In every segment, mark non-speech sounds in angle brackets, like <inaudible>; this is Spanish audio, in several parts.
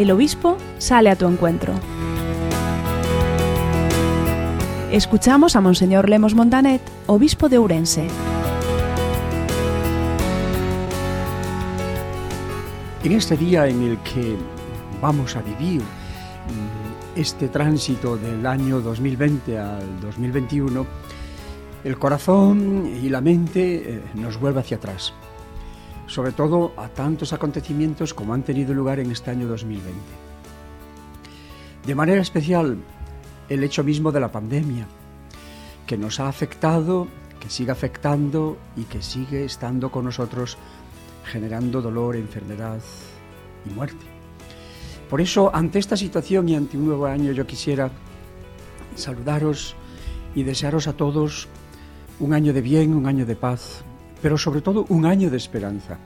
el obispo sale a tu encuentro. Escuchamos a Monseñor Lemos Montanet, obispo de Ourense. En este día en el que vamos a vivir mm, este tránsito del año 2020 al 2021, el corazón y la mente eh, nos vuelve hacia atrás, sobre todo a tantos acontecimientos como han tenido lugar en este año 2020. De manera especial, el hecho mismo de la pandemia, que nos ha afectado, que sigue afectando y que sigue estando con nosotros generando dolor, enfermedad y muerte. Por eso, ante esta situación y ante un nuevo año, yo quisiera saludaros y desearos a todos un año de bien, un año de paz, pero sobre todo un año de esperanza.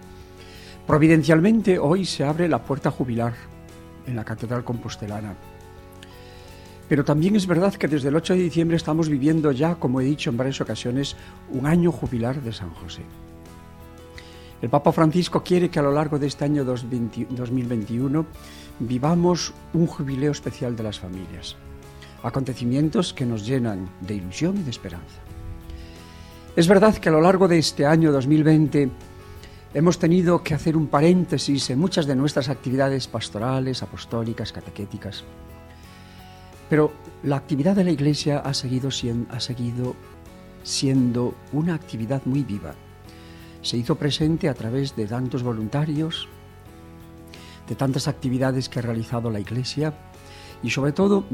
Providencialmente hoy se abre la puerta jubilar en la Catedral Compostelana. Pero también es verdad que desde el 8 de diciembre estamos viviendo ya, como he dicho en varias ocasiones, un año jubilar de San José. El Papa Francisco quiere que a lo largo de este año 2021 vivamos un jubileo especial de las familias, acontecimientos que nos llenan de ilusión y de esperanza. Es verdad que a lo largo de este año 2020 hemos tenido que hacer un paréntesis en muchas de nuestras actividades pastorales, apostólicas, catequéticas, pero la actividad de la Iglesia ha seguido, siendo una actividad muy viva. Se hizo presente a través de tantos voluntarios, de tantas actividades que ha realizado la Iglesia y sobre todo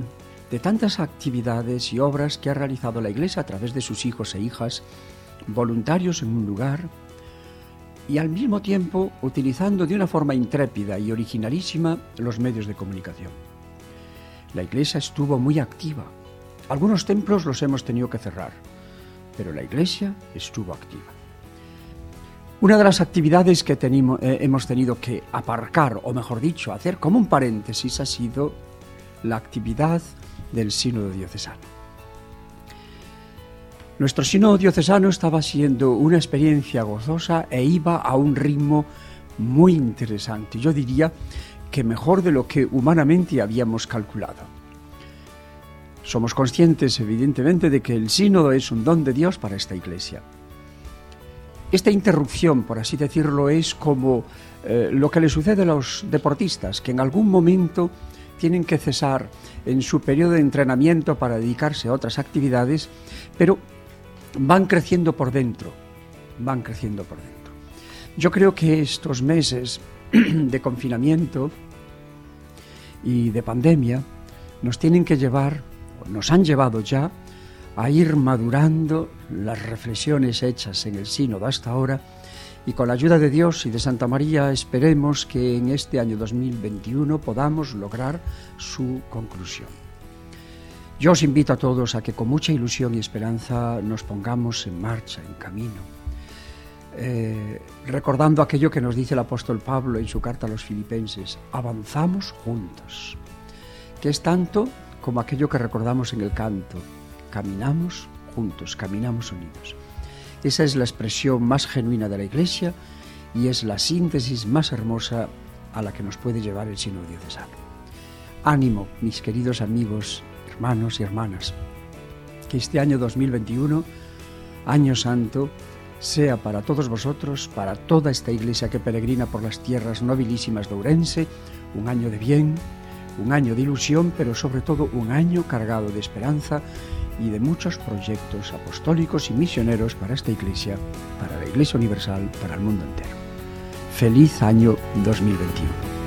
de tantas actividades y obras que ha realizado la Iglesia a través de sus hijos e hijas, voluntarios en un lugar y al mismo tiempo utilizando de una forma intrépida y originalísima los medios de comunicación. La Iglesia estuvo muy activa. Algunos templos los hemos tenido que cerrar, pero la Iglesia estuvo activa. Una de las actividades que eh, hemos tenido que aparcar, o mejor dicho, hacer como un paréntesis, ha sido la actividad del sínodo diocesano. Nuestro sínodo diocesano estaba siendo una experiencia gozosa e iba a un ritmo muy interesante. Yo diría que mejor de lo que humanamente habíamos calculado. Somos conscientes, evidentemente, de que el sínodo es un don de Dios para esta iglesia esta interrupción, por así decirlo, es como eh, lo que le sucede a los deportistas, que en algún momento tienen que cesar en su periodo de entrenamiento para dedicarse a otras actividades, pero van creciendo por dentro, van creciendo por dentro. Yo creo que estos meses <clears throat> de confinamiento y de pandemia nos tienen que llevar, nos han llevado ya, a ir madurando las reflexiones hechas en el sínodo hasta ahora y con la ayuda de Dios y de Santa María esperemos que en este año 2021 podamos lograr su conclusión. Yo os invito a todos a que con mucha ilusión y esperanza nos pongamos en marcha, en camino, eh, recordando aquello que nos dice el apóstol Pablo en su carta a los filipenses, avanzamos juntos, que es tanto como aquello que recordamos en el canto, caminamos juntos, caminamos unidos. Esa es la expresión más genuina de la Iglesia y es la síntesis más hermosa a la que nos puede llevar el Sínodo Diocesano. Ánimo, mis queridos amigos, hermanos y hermanas, que este año 2021, año santo, sea para todos vosotros, para toda esta iglesia que peregrina por las tierras nobilísimas de Ourense, un año de bien, un año de ilusión, pero sobre todo un año cargado de esperanza y de muchos proyectos apostólicos y misioneros para esta Iglesia, para la Iglesia Universal, para el mundo entero. Feliz año 2021.